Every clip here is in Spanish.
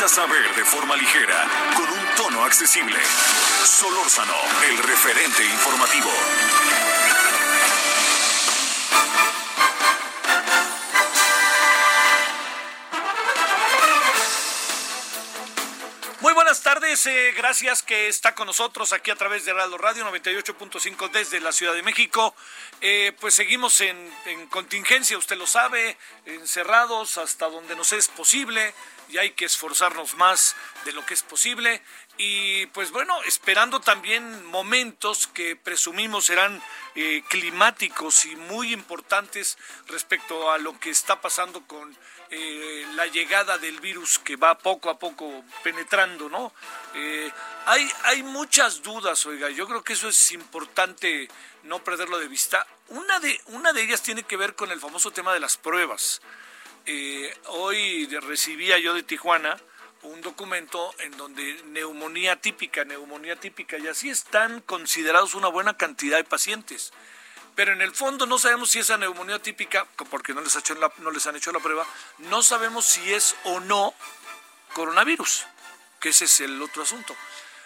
que necesitas saber de forma ligera, con un tono accesible. Solórzano, el referente informativo. Muy buenas tardes, eh, gracias que está con nosotros aquí a través de Radio Radio 98.5 desde la Ciudad de México. Eh, pues seguimos en, en contingencia, usted lo sabe, encerrados hasta donde nos es posible y hay que esforzarnos más de lo que es posible. Y pues bueno, esperando también momentos que presumimos serán eh, climáticos y muy importantes respecto a lo que está pasando con eh, la llegada del virus que va poco a poco penetrando, ¿no? Eh, hay, hay muchas dudas, oiga, yo creo que eso es importante no perderlo de vista. Una de, una de ellas tiene que ver con el famoso tema de las pruebas. Eh, hoy recibía yo de Tijuana un documento en donde neumonía típica, neumonía típica, y así están considerados una buena cantidad de pacientes. Pero en el fondo no sabemos si esa neumonía típica, porque no les, ha hecho la- no les han hecho la prueba, no sabemos si es o no coronavirus, que ese es el otro asunto.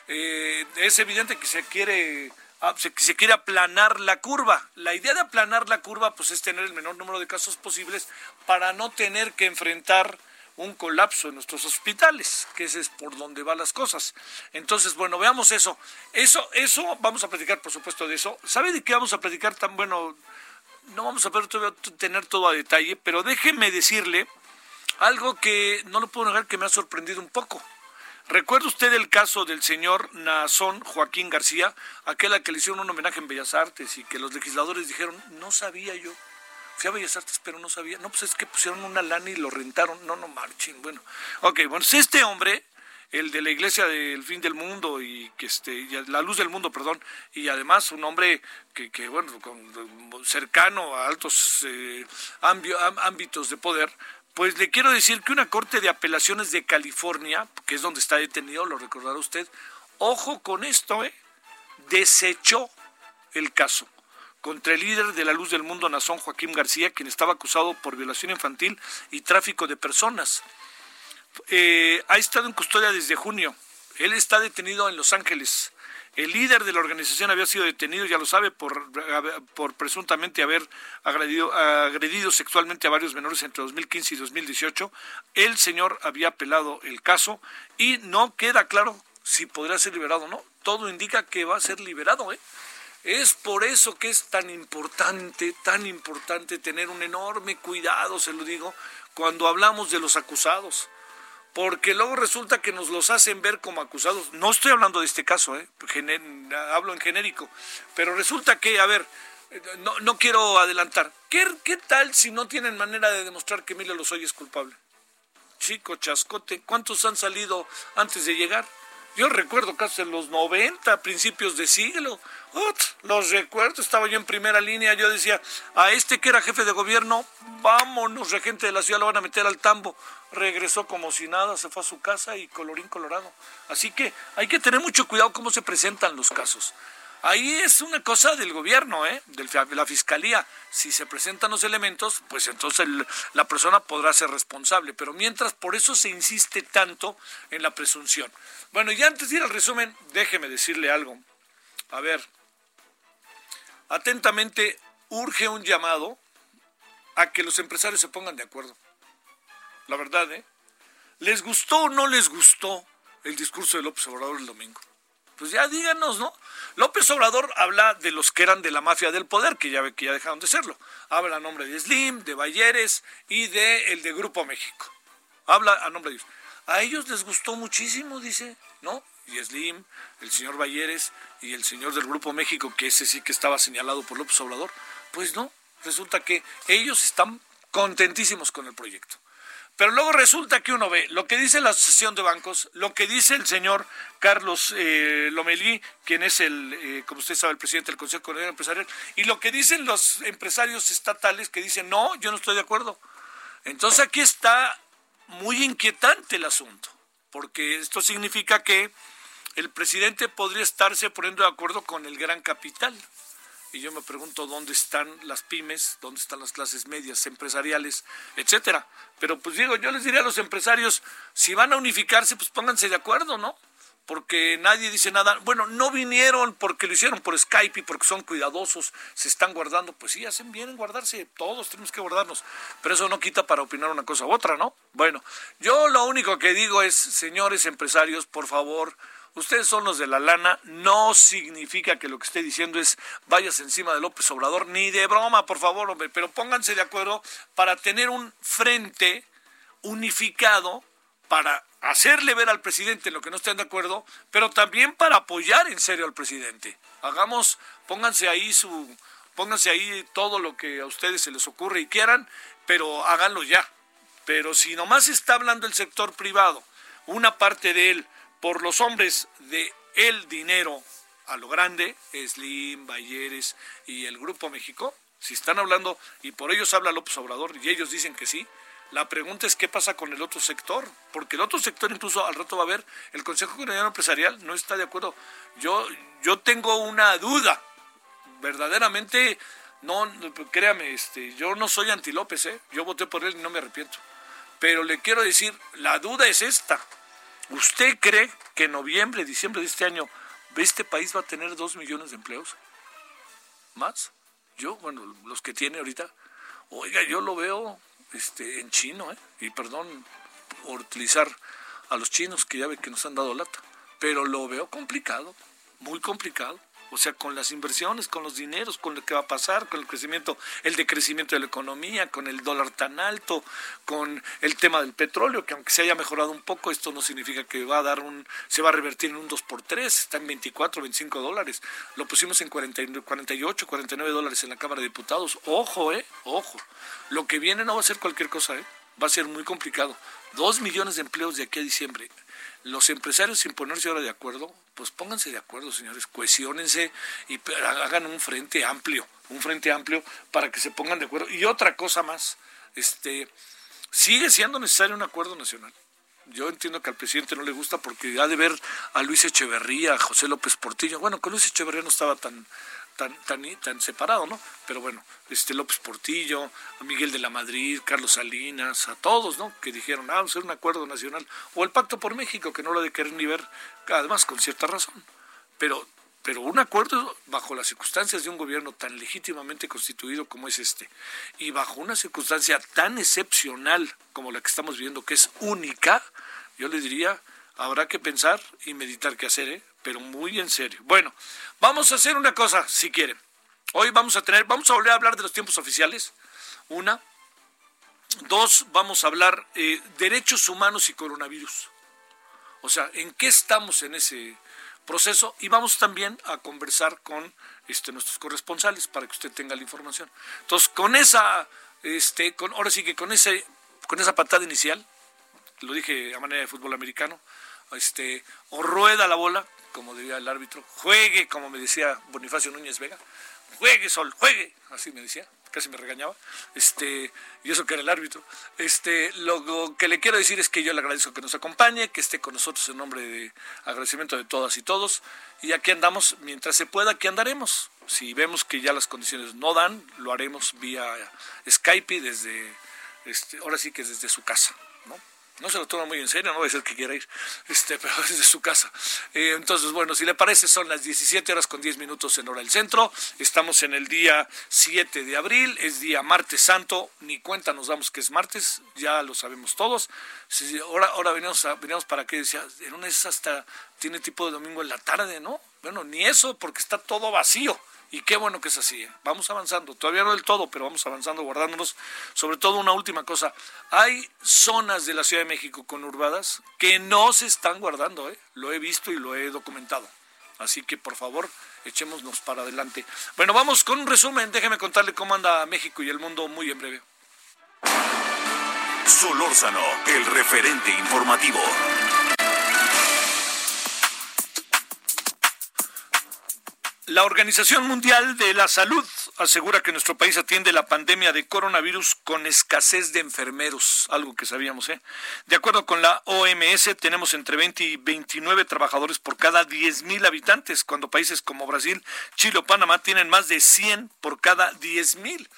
Eh, es evidente que se quiere se, se quiere aplanar la curva. La idea de aplanar la curva pues es tener el menor número de casos posibles para no tener que enfrentar un colapso en nuestros hospitales, que ese es por donde van las cosas. Entonces, bueno, veamos eso. Eso, eso, vamos a platicar, por supuesto, de eso. ¿Sabe de qué vamos a platicar tan bueno? No vamos a tener todo a detalle, pero déjeme decirle algo que no lo puedo negar que me ha sorprendido un poco. ¿Recuerda usted el caso del señor Nazón Joaquín García, aquel a que le hicieron un homenaje en Bellas Artes y que los legisladores dijeron, no sabía yo, fui a Bellas Artes pero no sabía, no, pues es que pusieron una lana y lo rentaron, no, no marchen, bueno. Ok, bueno, pues este hombre, el de la iglesia del fin del mundo y que este, y la luz del mundo, perdón, y además un hombre que, que bueno, con- cercano a altos eh, ámbitos de poder, pues le quiero decir que una corte de apelaciones de California, que es donde está detenido, lo recordará usted, ojo con esto, ¿eh? desechó el caso contra el líder de la luz del mundo, Nazón Joaquín García, quien estaba acusado por violación infantil y tráfico de personas. Eh, ha estado en custodia desde junio. Él está detenido en Los Ángeles. El líder de la organización había sido detenido, ya lo sabe, por, presuntamente haber agredido, agredido sexualmente a varios menores entre 2015 y 2018. El señor había apelado el caso y no queda claro si podrá ser liberado o no. Todo indica que va a ser liberado, ¿eh? Es por eso que es tan importante, tan importante tener un enorme cuidado, se lo digo, cuando hablamos de los acusados. Porque luego resulta que nos los hacen ver como acusados. No estoy hablando de este caso, ¿eh? Hablo en genérico. Pero resulta que, a ver, no, no quiero adelantar. ¿Qué, ¿Qué tal si no tienen manera de demostrar que Emilio Lozoya es culpable? Chico, chascote, ¿cuántos han salido antes de llegar? Yo recuerdo casos en los 90, principios de siglo. Los recuerdo, estaba yo en primera línea. Yo decía, a este que era jefe de gobierno, vámonos, regente de la ciudad, lo van a meter al tambo. Regresó como si nada, se fue a su casa y colorín colorado. Así que hay que tener mucho cuidado cómo se presentan los casos. Ahí es una cosa del gobierno, ¿eh? de la fiscalía. Si se presentan los elementos, pues entonces el- la persona podrá ser responsable. Pero mientras, por eso se insiste tanto en la presunción. Bueno, y antes de ir al resumen, déjeme decirle algo. A ver, atentamente urge un llamado a que los empresarios se pongan de acuerdo. La verdad, ¿eh? ¿Les gustó o no les gustó el discurso de López Obrador el domingo? Pues ya díganos, ¿no? López Obrador habla de los que eran de la mafia del poder, que ya ve que ya dejaron de serlo. Habla a nombre de Slim, de Bayeres y de el de Grupo México. Habla a nombre de. A ellos les gustó muchísimo, dice, ¿no? Y Slim, el señor Bayeres y el señor del Grupo México, que ese sí que estaba señalado por López Obrador. Pues no, resulta que ellos están contentísimos con el proyecto. Pero luego resulta que uno ve lo que dice la Asociación de Bancos, lo que dice el señor Carlos eh, Lomelí, quien es el, eh, como usted sabe, el presidente del Consejo Coordinador Empresarial, y lo que dicen los empresarios estatales que dicen, no, yo no estoy de acuerdo. Entonces aquí está muy inquietante el asunto, porque esto significa que el presidente podría estarse poniendo de acuerdo con el gran capital y yo me pregunto dónde están las pymes, dónde están las clases medias empresariales, etcétera. Pero pues digo, yo les diría a los empresarios, si van a unificarse, pues pónganse de acuerdo, ¿no? Porque nadie dice nada. Bueno, no vinieron porque lo hicieron por Skype y porque son cuidadosos, se están guardando. Pues sí, hacen bien en guardarse, todos tenemos que guardarnos. Pero eso no quita para opinar una cosa u otra, ¿no? Bueno, yo lo único que digo es, señores empresarios, por favor, ustedes son los de la lana, no significa que lo que esté diciendo es vayas encima de López Obrador, ni de broma, por favor, hombre, pero pónganse de acuerdo para tener un frente unificado para hacerle ver al presidente lo que no estén de acuerdo, pero también para apoyar en serio al presidente. Hagamos, pónganse ahí su, pónganse ahí todo lo que a ustedes se les ocurre y quieran, pero háganlo ya. Pero si nomás está hablando el sector privado, una parte de él, por los hombres de el dinero a lo grande, Slim, Bayeres y el Grupo México, si están hablando, y por ellos habla López Obrador, y ellos dicen que sí, la pregunta es qué pasa con el otro sector, porque el otro sector incluso al rato va a ver, el Consejo Coordinador Empresarial no está de acuerdo. Yo, yo tengo una duda, verdaderamente, no, créame, este, yo no soy anti López, ¿eh? yo voté por él y no me arrepiento. Pero le quiero decir, la duda es esta, ¿Usted cree que en noviembre, diciembre de este año, este país va a tener dos millones de empleos? ¿Más? Yo, bueno, los que tiene ahorita. Oiga, yo lo veo este, en chino, ¿eh? Y perdón por utilizar a los chinos, que ya ve que nos han dado lata. Pero lo veo complicado, muy complicado. O sea, con las inversiones, con los dineros, con lo que va a pasar, con el crecimiento, el decrecimiento de la economía, con el dólar tan alto, con el tema del petróleo, que aunque se haya mejorado un poco, esto no significa que va a dar un, se va a revertir en un 2 por 3 está en 24, 25 dólares. Lo pusimos en 48, 49 dólares en la Cámara de Diputados. Ojo, eh, ojo. Lo que viene no va a ser cualquier cosa, eh. Va a ser muy complicado. Dos millones de empleos de aquí a diciembre los empresarios sin ponerse ahora de acuerdo, pues pónganse de acuerdo, señores, cohesiónense y hagan un frente amplio, un frente amplio para que se pongan de acuerdo. Y otra cosa más, este, sigue siendo necesario un acuerdo nacional. Yo entiendo que al presidente no le gusta porque ha de ver a Luis Echeverría, a José López Portillo. Bueno, con Luis Echeverría no estaba tan, tan, tan, tan separado, ¿no? Pero bueno, este López Portillo, a Miguel de la Madrid, Carlos Salinas, a todos, ¿no? Que dijeron, ah, vamos a hacer un acuerdo nacional. O el Pacto por México, que no lo de querer ni ver, además con cierta razón. Pero, pero un acuerdo bajo las circunstancias de un gobierno tan legítimamente constituido como es este, y bajo una circunstancia tan excepcional como la que estamos viendo, que es única, yo le diría, habrá que pensar y meditar qué hacer, ¿eh? pero muy en serio. Bueno, vamos a hacer una cosa, si quieren. Hoy vamos a tener, vamos a volver a hablar de los tiempos oficiales. Una. Dos, vamos a hablar eh, derechos humanos y coronavirus. O sea, ¿en qué estamos en ese proceso? Y vamos también a conversar con este, nuestros corresponsales para que usted tenga la información. Entonces, con esa, este, con, ahora sí que con ese, con esa patada inicial, lo dije a manera de fútbol americano, este, o rueda la bola, como diría el árbitro, juegue, como me decía Bonifacio Núñez Vega, juegue Sol, juegue, así me decía, casi me regañaba, este, y eso que era el árbitro. Este, lo que le quiero decir es que yo le agradezco que nos acompañe, que esté con nosotros en nombre de agradecimiento de todas y todos, y aquí andamos, mientras se pueda, aquí andaremos. Si vemos que ya las condiciones no dan, lo haremos vía Skype desde, este, ahora sí que desde su casa. No se lo toma muy en serio, no va a ser que quiera ir, este, pero es de su casa. Eh, entonces, bueno, si le parece, son las 17 horas con 10 minutos en hora del centro. Estamos en el día 7 de abril, es día martes santo, ni cuenta nos damos que es martes, ya lo sabemos todos. ahora, ahora venimos, venimos para que decía, en una es hasta tiene tipo de domingo en la tarde, ¿no? Bueno, ni eso, porque está todo vacío. Y qué bueno que es así. ¿eh? Vamos avanzando, todavía no del todo, pero vamos avanzando, guardándonos. Sobre todo una última cosa, hay zonas de la Ciudad de México conurbadas que no se están guardando, ¿eh? lo he visto y lo he documentado. Así que por favor, echémonos para adelante. Bueno, vamos con un resumen. Déjeme contarle cómo anda México y el mundo muy en breve. Solórzano, el referente informativo. La Organización Mundial de la Salud asegura que nuestro país atiende la pandemia de coronavirus con escasez de enfermeros, algo que sabíamos, ¿eh? De acuerdo con la OMS, tenemos entre 20 y 29 trabajadores por cada 10 mil habitantes, cuando países como Brasil, Chile o Panamá tienen más de 100 por cada 10 mil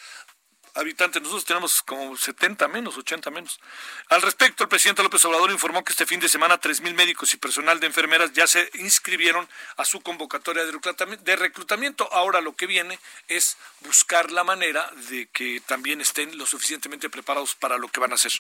habitantes. Nosotros tenemos como 70 menos, 80 menos. Al respecto, el presidente López Obrador informó que este fin de semana 3.000 médicos y personal de enfermeras ya se inscribieron a su convocatoria de reclutamiento. Ahora lo que viene es buscar la manera de que también estén lo suficientemente preparados para lo que van a hacer.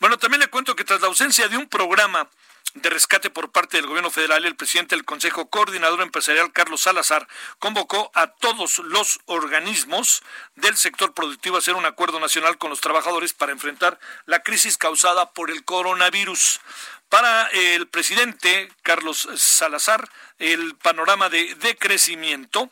Bueno, también le cuento que tras la ausencia de un programa de rescate por parte del gobierno federal, el presidente del Consejo Coordinador Empresarial, Carlos Salazar, convocó a todos los organismos del sector productivo a hacer un acuerdo nacional con los trabajadores para enfrentar la crisis causada por el coronavirus. Para el presidente Carlos Salazar, el panorama de decrecimiento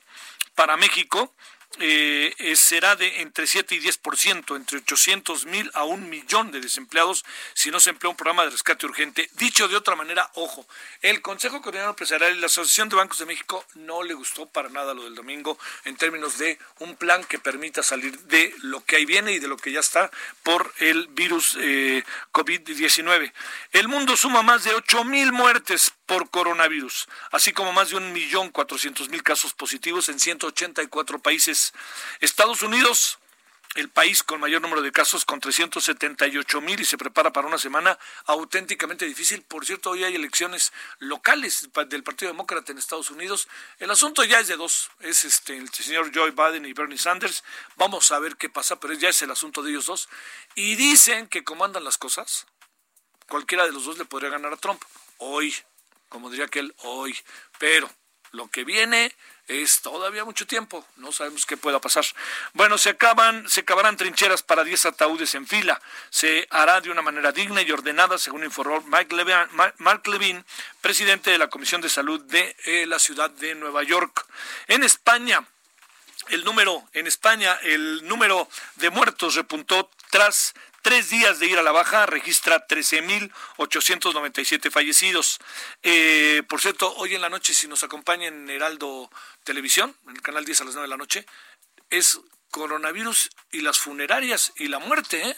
para México eh, será de entre 7 y 10%, entre 800 mil a un millón de desempleados si no se emplea un programa de rescate urgente. Dicho de otra manera, ojo, el Consejo Coordinador Empresarial y la Asociación de Bancos de México no le gustó para nada lo del domingo en términos de un plan que permita salir de lo que ahí viene y de lo que ya está por el virus eh, COVID-19. El mundo suma más de 8 mil muertes por coronavirus, así como más de un millón cuatrocientos mil casos positivos en 184 países. Estados Unidos, el país con mayor número de casos, con 378 mil y se prepara para una semana auténticamente difícil. Por cierto, hoy hay elecciones locales del Partido Demócrata en Estados Unidos. El asunto ya es de dos, es este el señor Joe Biden y Bernie Sanders. Vamos a ver qué pasa, pero ya es el asunto de ellos dos. Y dicen que como andan las cosas, cualquiera de los dos le podría ganar a Trump. Hoy, como diría aquel, hoy. Pero lo que viene es todavía mucho tiempo, no sabemos qué pueda pasar. Bueno, se acaban, se acabarán trincheras para 10 ataúdes en fila. Se hará de una manera digna y ordenada, según informó Mike Levin, Mark Levin, presidente de la Comisión de Salud de eh, la ciudad de Nueva York. En España, el número, en España, el número de muertos repuntó tras tres días de ir a la baja, registra 13.897 fallecidos. Eh, por cierto, hoy en la noche, si nos acompaña en Heraldo Televisión, en el canal 10 a las 9 de la noche, es coronavirus y las funerarias y la muerte, ¿eh?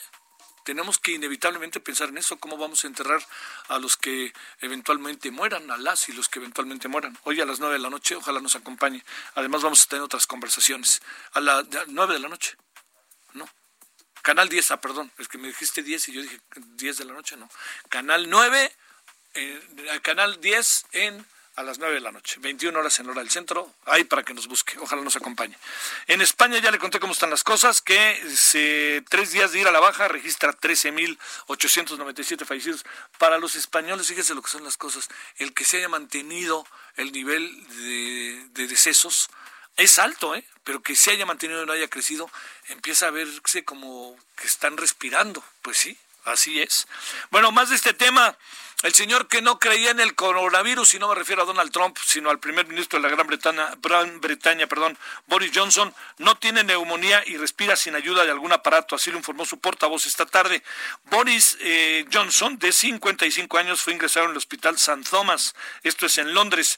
tenemos que inevitablemente pensar en eso, cómo vamos a enterrar a los que eventualmente mueran, a las y los que eventualmente mueran. Hoy a las 9 de la noche, ojalá nos acompañe. Además vamos a tener otras conversaciones. A las 9 de la noche. Canal 10, ah, perdón, es que me dijiste 10 y yo dije 10 de la noche, no. Canal 9, eh, Canal 10 en a las 9 de la noche, 21 horas en hora del centro, ahí para que nos busque, ojalá nos acompañe. En España ya le conté cómo están las cosas, que se, tres días de ir a la baja registra 13.897 fallecidos. Para los españoles, fíjese lo que son las cosas, el que se haya mantenido el nivel de decesos, es alto, ¿eh? pero que se haya mantenido y no haya crecido, empieza a verse como que están respirando. Pues sí, así es. Bueno, más de este tema. El señor que no creía en el coronavirus, y no me refiero a Donald Trump, sino al primer ministro de la Gran Bretaña, Gran Bretaña perdón, Boris Johnson, no tiene neumonía y respira sin ayuda de algún aparato, así lo informó su portavoz esta tarde. Boris eh, Johnson, de 55 años, fue ingresado en el hospital St. Thomas, esto es en Londres,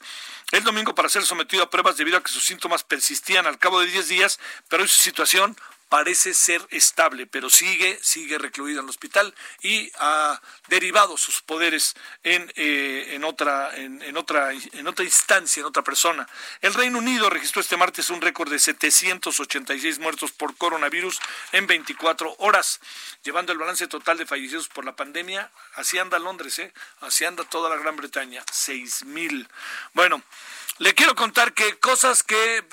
el domingo para ser sometido a pruebas debido a que sus síntomas persistían al cabo de 10 días, pero en su situación parece ser estable, pero sigue, sigue recluido en el hospital y ha derivado sus poderes en, eh, en, otra, en, otra, en otra instancia, en otra persona. El Reino Unido registró este martes un récord de 786 muertos por coronavirus en 24 horas, llevando el balance total de fallecidos por la pandemia. Así anda Londres, ¿eh? así anda toda la Gran Bretaña, 6.000. Bueno, le quiero contar que cosas que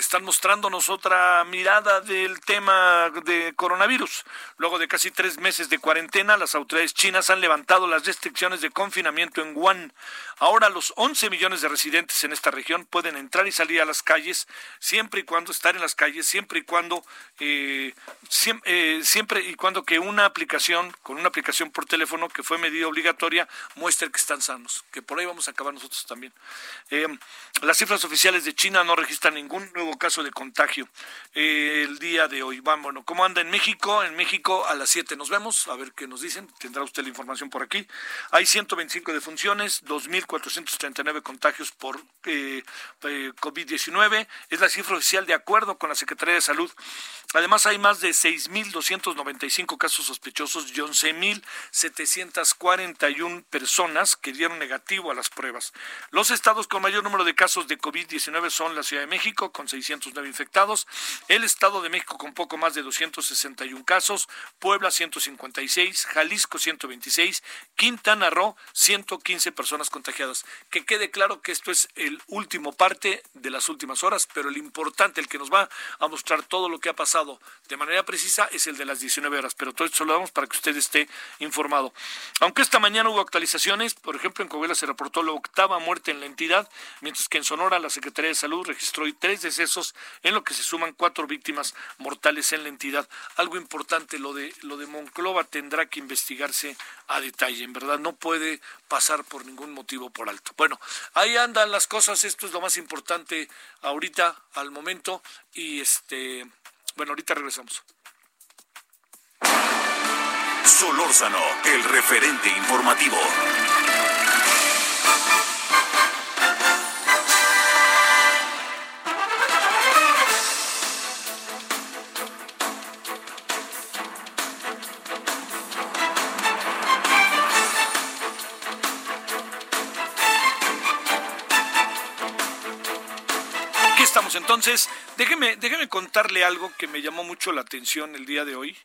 están mostrándonos otra mirada del tema de coronavirus. Luego de casi tres meses de cuarentena, las autoridades chinas han levantado las restricciones de confinamiento en Wuhan. Ahora los 11 millones de residentes en esta región pueden entrar y salir a las calles, siempre y cuando estar en las calles, siempre y cuando eh, eh, siempre, y cuando que una aplicación, con una aplicación por teléfono que fue medida obligatoria, muestre que están sanos, que por ahí vamos a acabar nosotros también. Eh, las cifras oficiales de China no registran ningún caso de contagio el día de hoy. Bueno, ¿cómo anda en México? En México a las 7 nos vemos, a ver qué nos dicen, tendrá usted la información por aquí. Hay 125 defunciones, 2.000 439 contagios por eh, eh COVID-19. Es la cifra oficial de acuerdo con la Secretaría de Salud. Además, hay más de 6.295 casos sospechosos y 11.741 personas que dieron negativo a las pruebas. Los estados con mayor número de casos de COVID-19 son la Ciudad de México, con 609 infectados, el Estado de México con poco más de 261 casos, Puebla 156, Jalisco 126, Quintana Roo 115 personas contagiadas. Que quede claro que esto es el último parte de las últimas horas, pero el importante, el que nos va a mostrar todo lo que ha pasado de manera precisa es el de las 19 horas, pero todo esto lo damos para que usted esté informado. Aunque esta mañana hubo actualizaciones, por ejemplo, en Coahuila se reportó la octava muerte en la entidad, mientras que en Sonora la Secretaría de Salud registró tres decesos, en lo que se suman cuatro víctimas mortales en la entidad. Algo importante, lo de, lo de Monclova tendrá que investigarse a detalle, en verdad no puede pasar por ningún motivo por alto. Bueno, ahí andan las cosas, esto es lo más importante ahorita, al momento, y este bueno, ahorita regresamos. Solórzano, el referente informativo. Entonces, déjeme, déjeme contarle algo que me llamó mucho la atención el día de hoy,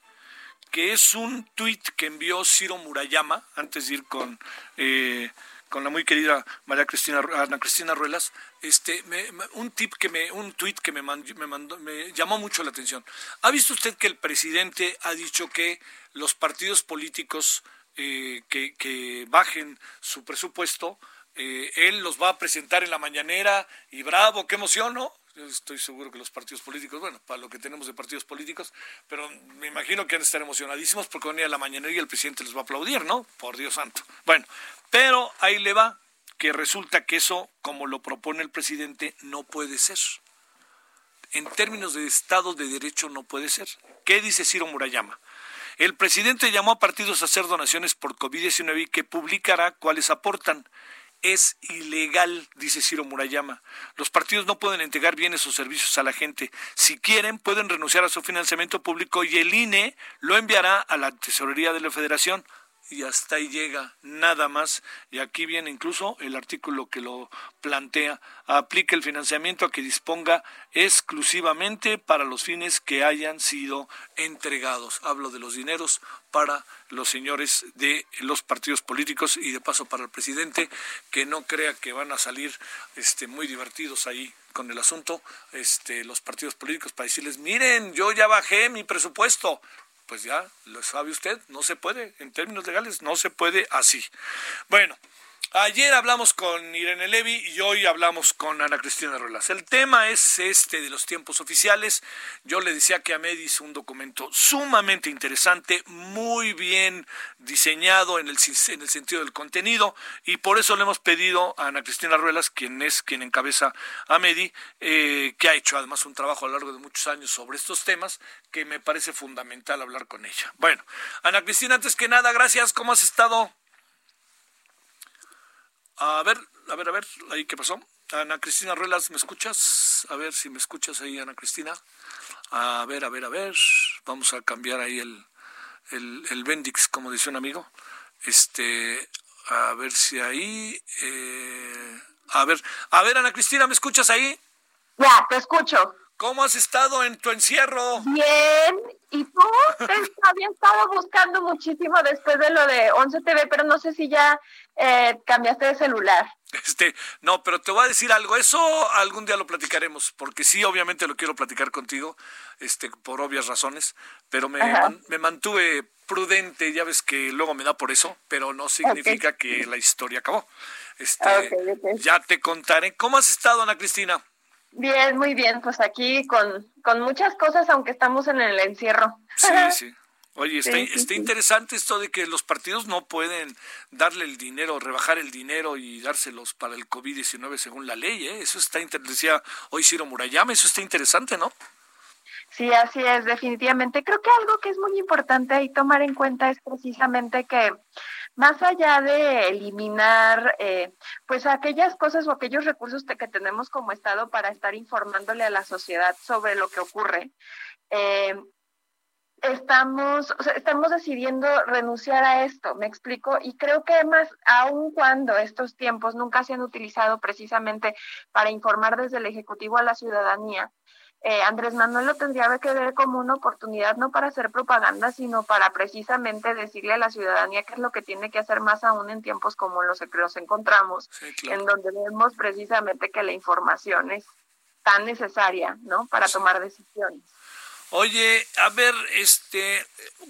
que es un tuit que envió Ciro Murayama, antes de ir con, eh, con la muy querida María Cristina, Ana Cristina Ruelas, este, un tip que me, un tuit que me, me, mandó, me llamó mucho la atención. ¿Ha visto usted que el presidente ha dicho que los partidos políticos eh, que, que bajen su presupuesto, eh, él los va a presentar en la mañanera y bravo, qué emoción. Yo estoy seguro que los partidos políticos, bueno, para lo que tenemos de partidos políticos, pero me imagino que han de estar emocionadísimos porque van a ir a la mañana y el presidente les va a aplaudir, ¿no? Por Dios santo. Bueno, pero ahí le va, que resulta que eso, como lo propone el presidente, no puede ser. En términos de Estado de Derecho no puede ser. ¿Qué dice Ciro Murayama? El presidente llamó a partidos a hacer donaciones por COVID-19 y que publicará cuáles aportan es ilegal, dice Ciro Murayama. Los partidos no pueden entregar bienes o servicios a la gente. Si quieren, pueden renunciar a su financiamiento público y el INE lo enviará a la Tesorería de la Federación y hasta ahí llega, nada más. Y aquí viene incluso el artículo que lo plantea. Aplica el financiamiento a que disponga exclusivamente para los fines que hayan sido entregados. Hablo de los dineros para los señores de los partidos políticos y de paso para el presidente, que no crea que van a salir este, muy divertidos ahí con el asunto, este, los partidos políticos, para decirles, miren, yo ya bajé mi presupuesto pues ya lo sabe usted, no se puede, en términos legales, no se puede así. Bueno, Ayer hablamos con Irene Levy y hoy hablamos con Ana Cristina Ruelas. El tema es este de los tiempos oficiales. Yo le decía que Amed hizo un documento sumamente interesante, muy bien diseñado en el, en el sentido del contenido y por eso le hemos pedido a Ana Cristina Ruelas, quien es quien encabeza a Medi, eh, que ha hecho además un trabajo a lo largo de muchos años sobre estos temas, que me parece fundamental hablar con ella. Bueno, Ana Cristina, antes que nada, gracias. ¿Cómo has estado? A ver, a ver, a ver, ahí qué pasó. Ana Cristina Ruelas, ¿me escuchas? A ver si me escuchas ahí, Ana Cristina. A ver, a ver, a ver. Vamos a cambiar ahí el, el, el Bendix, como dice un amigo. Este, a ver si ahí. Eh, a ver, a ver, Ana Cristina, ¿me escuchas ahí? Ya, te escucho. ¿Cómo has estado en tu encierro? Bien. ¿Y tú? ¿Está bien? ¿Está estado buscando muchísimo después de lo de 11 TV, pero no sé si ya eh, cambiaste de celular. Este, no, pero te voy a decir algo, eso algún día lo platicaremos, porque sí, obviamente lo quiero platicar contigo, este, por obvias razones, pero me, me mantuve prudente, ya ves que luego me da por eso, pero no significa que la historia acabó. Este, ya te contaré. ¿Cómo has estado, Ana Cristina? Bien, muy bien, pues aquí con, con muchas cosas, aunque estamos en el encierro. Sí, sí. Oye, está, está interesante esto de que los partidos no pueden darle el dinero, rebajar el dinero y dárselos para el COVID-19 según la ley, ¿eh? Eso está, decía hoy Ciro Murayama, eso está interesante, ¿no? Sí, así es, definitivamente. Creo que algo que es muy importante ahí tomar en cuenta es precisamente que más allá de eliminar eh, pues aquellas cosas o aquellos recursos que tenemos como Estado para estar informándole a la sociedad sobre lo que ocurre, eh, estamos, estamos decidiendo renunciar a esto, me explico, y creo que además, aun cuando estos tiempos nunca se han utilizado precisamente para informar desde el Ejecutivo a la ciudadanía, eh, Andrés Manuel lo tendría que ver como una oportunidad no para hacer propaganda, sino para precisamente decirle a la ciudadanía qué es lo que tiene que hacer más aún en tiempos como los que nos encontramos, en donde vemos precisamente que la información es tan necesaria, ¿no? Para tomar decisiones. Oye, a ver, este,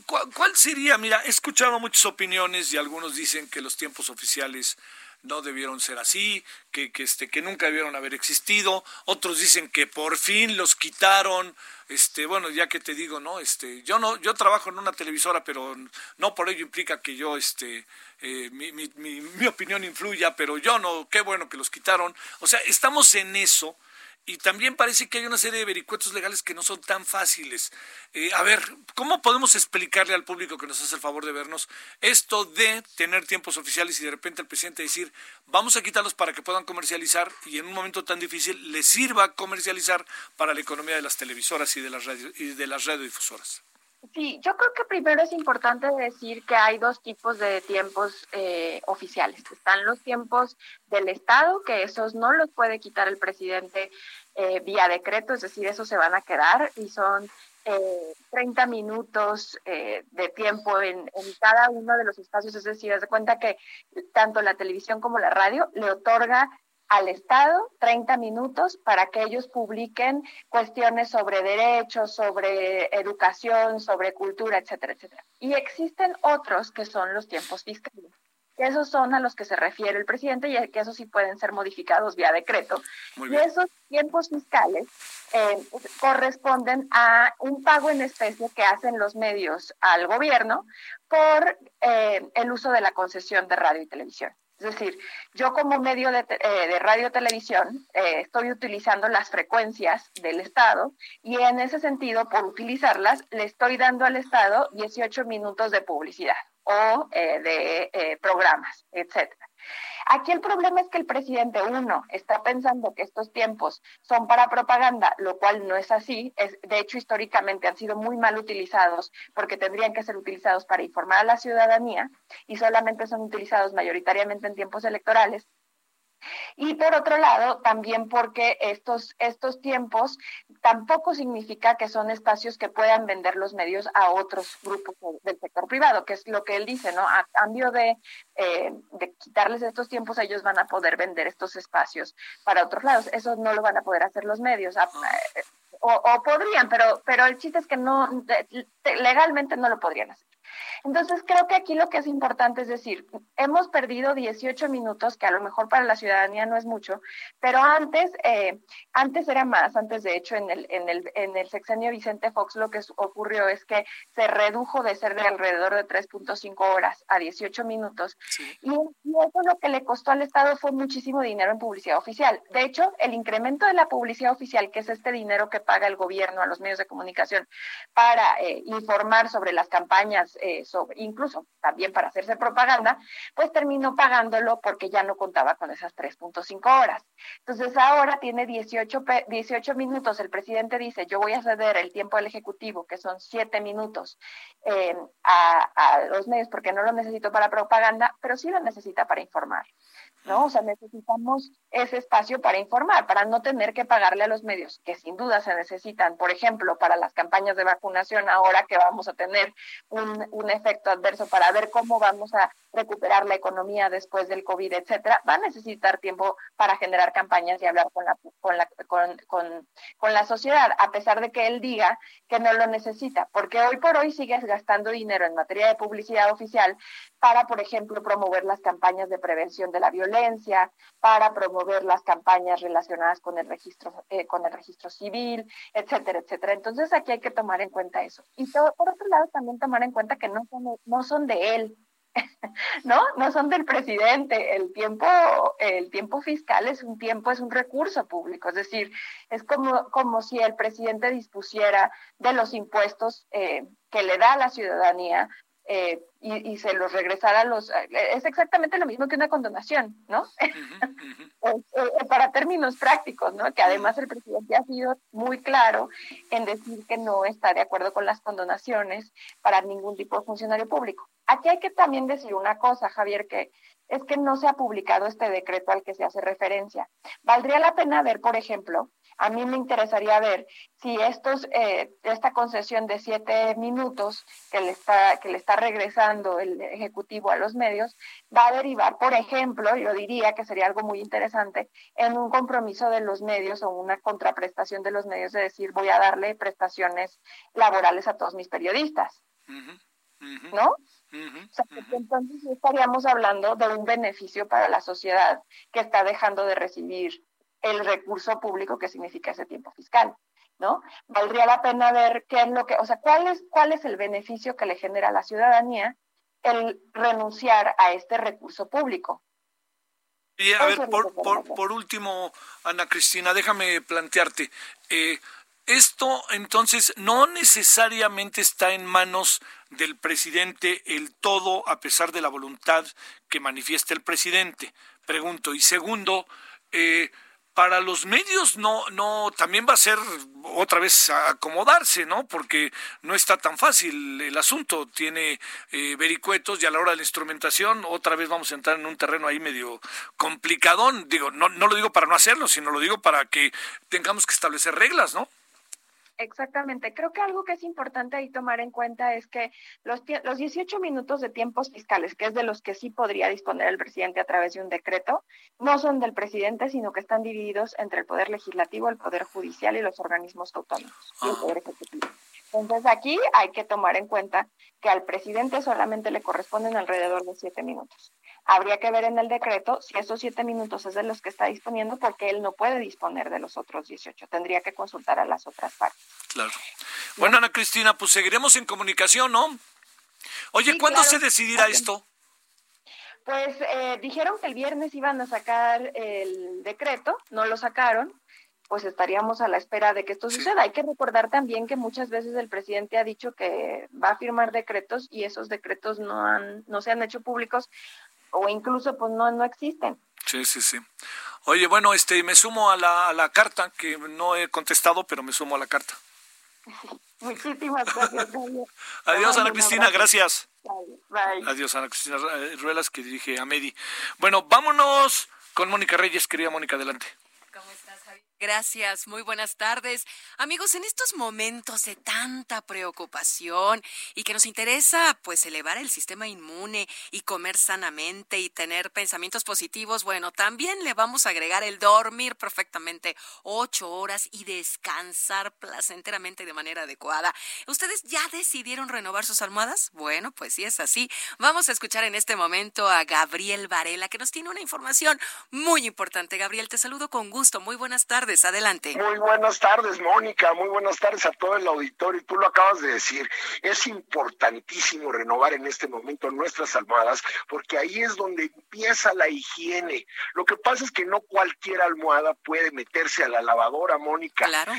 ¿cuál, sería? Mira, he escuchado muchas opiniones y algunos dicen que los tiempos oficiales no debieron ser así, que, que, este, que nunca debieron haber existido. Otros dicen que por fin los quitaron. Este, bueno, ya que te digo, no, este, yo no, yo trabajo en una televisora, pero no por ello implica que yo, este, eh, mi, mi, mi, mi opinión influya, pero yo no, qué bueno que los quitaron. O sea, estamos en eso y también parece que hay una serie de vericuetos legales que no son tan fáciles. Eh, a ver, ¿cómo podemos explicarle al público que nos hace el favor de vernos esto de tener tiempos oficiales y de repente el presidente decir, vamos a quitarlos para que puedan comercializar y en un momento tan difícil les sirva comercializar para la economía de las televisoras y de las, radio, y de las radiodifusoras? Sí, yo creo que primero es importante decir que hay dos tipos de tiempos eh, oficiales. Están los tiempos del Estado, que esos no los puede quitar el presidente eh, vía decreto, es decir, esos se van a quedar y son eh, 30 minutos eh, de tiempo en, en, cada uno de los espacios, es decir, haz de cuenta que tanto la televisión como la radio le otorga al Estado 30 minutos para que ellos publiquen cuestiones sobre derechos, sobre educación, sobre cultura, etcétera, etcétera. Y existen otros que son los tiempos fiscales. Que esos son a los que se refiere el presidente y que esos sí pueden ser modificados vía decreto. Y esos tiempos fiscales eh, corresponden a un pago en especie que hacen los medios al gobierno por eh, el uso de la concesión de radio y televisión. Es decir, yo como medio de, eh, radio televisión eh, estoy utilizando las frecuencias del Estado y en ese sentido, por utilizarlas, le estoy dando al Estado 18 minutos de publicidad o eh, de programas, etcétera. Aquí el problema es que el presidente, uno, está pensando que estos tiempos son para propaganda, lo cual no es así. Es, de hecho, históricamente han sido muy mal utilizados porque tendrían que ser utilizados para informar a la ciudadanía y solamente son utilizados mayoritariamente en tiempos electorales. Y por otro lado, también porque estos, estos tiempos tampoco significa que son espacios que puedan vender los medios a otros grupos del sector privado, que es lo que él dice, ¿no? A cambio de, eh, de quitarles estos tiempos, ellos van a poder vender estos espacios para otros lados. Eso no lo van a poder hacer los medios. Ah, eh, o, o, podrían, pero, pero el chiste es que no, legalmente no lo podrían hacer. Entonces, creo que aquí lo que es importante es decir, hemos perdido 18 minutos, que a lo mejor para la ciudadanía no es mucho, pero antes, eh, antes era más, antes de hecho en el, en, el, en el sexenio Vicente Fox lo que ocurrió es que se redujo de ser de alrededor de 3.5 horas a 18 minutos. Y, y eso lo que le costó al Estado fue muchísimo dinero en publicidad oficial. De hecho, el incremento de la publicidad oficial, que es este dinero que paga el gobierno a los medios de comunicación para eh, informar sobre las campañas eh, incluso también para hacerse propaganda, pues terminó pagándolo porque ya no contaba con esas 3.5 horas. Entonces ahora tiene 18, 18 minutos, el presidente dice, yo voy a ceder el tiempo del Ejecutivo, que son 7 minutos, eh, a, a los medios porque no lo necesito para propaganda, pero sí lo necesita para informar. ¿No? O sea, necesitamos ese espacio para informar, para no tener que pagarle a los medios, que sin duda se necesitan, por ejemplo, para las campañas de vacunación, ahora que vamos a tener un, un efecto adverso para ver cómo vamos a recuperar la economía después del COVID, etcétera, va a necesitar tiempo para generar campañas y hablar con la, con la, con, con, con la sociedad, a pesar de que él diga que no lo necesita, porque hoy por hoy sigues gastando dinero en materia de publicidad oficial para, por ejemplo, promover las campañas de prevención de la violencia, para promover las campañas relacionadas con el registro, eh, con el registro civil, etcétera, etcétera. Entonces aquí hay que tomar en cuenta eso. Y por otro lado, también tomar en cuenta que no son, no son de él, ¿no? No son del presidente. El tiempo, el tiempo fiscal es un tiempo, es un recurso público. Es decir, es como, como si el presidente dispusiera de los impuestos eh, que le da a la ciudadanía eh, y, se los regresara a los... Eh, es exactamente lo mismo que una condonación, ¿no? Eh, para términos prácticos, ¿no? Que además el presidente ha sido muy claro en decir que no está de acuerdo con las condonaciones para ningún tipo de funcionario público. Aquí hay que también decir una cosa, Javier, que es que no se ha publicado este decreto al que se hace referencia. Valdría la pena ver, por ejemplo, a mí me interesaría ver si estos, eh, esta concesión de siete minutos que le, está, que le está regresando el Ejecutivo a los medios va a derivar, por ejemplo, yo diría que sería algo muy interesante, en un compromiso de los medios o una contraprestación de los medios de decir voy a darle prestaciones laborales a todos mis periodistas. ¿No? entonces estaríamos hablando de un beneficio para la sociedad que está dejando de recibir el recurso público que significa ese tiempo fiscal, ¿no? Valdría la pena ver qué es lo que, o sea, cuál es, cuál es el beneficio que le genera a la ciudadanía el renunciar a este recurso público. Y a ver, por, por, último, Ana Cristina, déjame plantearte, eh, esto entonces no necesariamente está en manos del presidente el todo a pesar de la voluntad que manifiesta el presidente, pregunto. Y segundo, eh, para los medios no, no, también va a ser otra vez acomodarse, ¿no? Porque no está tan fácil el asunto. Tiene eh, vericuetos y a la hora de la instrumentación otra vez vamos a entrar en un terreno ahí medio complicadón. Digo, no, no lo digo para no hacerlo, sino lo digo para que tengamos que establecer reglas, ¿no? Exactamente. Creo que algo que es importante ahí tomar en cuenta es que los, los 18 minutos de tiempos fiscales, que es de los que sí podría disponer el presidente a través de un decreto, no son del presidente, sino que están divididos entre el Poder Legislativo, el Poder Judicial y los organismos autónomos y el Poder Ejecutivo. Entonces aquí hay que tomar en cuenta que al presidente solamente le corresponden alrededor de siete minutos. Habría que ver en el decreto si esos siete minutos es de los que está disponiendo, porque él no puede disponer de los otros 18. Tendría que consultar a las otras partes. Claro. Bueno, Ana Cristina, pues seguiremos en comunicación, ¿no? Oye, ¿cuándo se decidirá esto? Pues eh, dijeron que el viernes iban a sacar el decreto, no lo sacaron, pues estaríamos a la espera de que esto suceda. Hay que recordar también que muchas veces el presidente ha dicho que va a firmar decretos y esos decretos no han no se han hecho públicos o incluso pues no, no existen. Sí, sí, sí. Oye, bueno, este, me sumo a la, a la carta, que no he contestado, pero me sumo a la carta. Muchísimas gracias. Adiós, Ana Cristina, gracias. Bye. Adiós, Ana Cristina Ruelas, que dirige a Medi. Bueno, vámonos con Mónica Reyes, querida Mónica, adelante. Gracias, muy buenas tardes. Amigos, en estos momentos de tanta preocupación y que nos interesa pues elevar el sistema inmune y comer sanamente y tener pensamientos positivos, bueno, también le vamos a agregar el dormir perfectamente ocho horas y descansar placenteramente de manera adecuada. ¿Ustedes ya decidieron renovar sus almohadas? Bueno, pues si es así, vamos a escuchar en este momento a Gabriel Varela que nos tiene una información muy importante. Gabriel, te saludo con gusto. Muy buenas tardes. Adelante. Muy buenas tardes, Mónica. Muy buenas tardes a todo el auditorio. Y tú lo acabas de decir. Es importantísimo renovar en este momento nuestras almohadas porque ahí es donde empieza la higiene. Lo que pasa es que no cualquier almohada puede meterse a la lavadora, Mónica. Claro.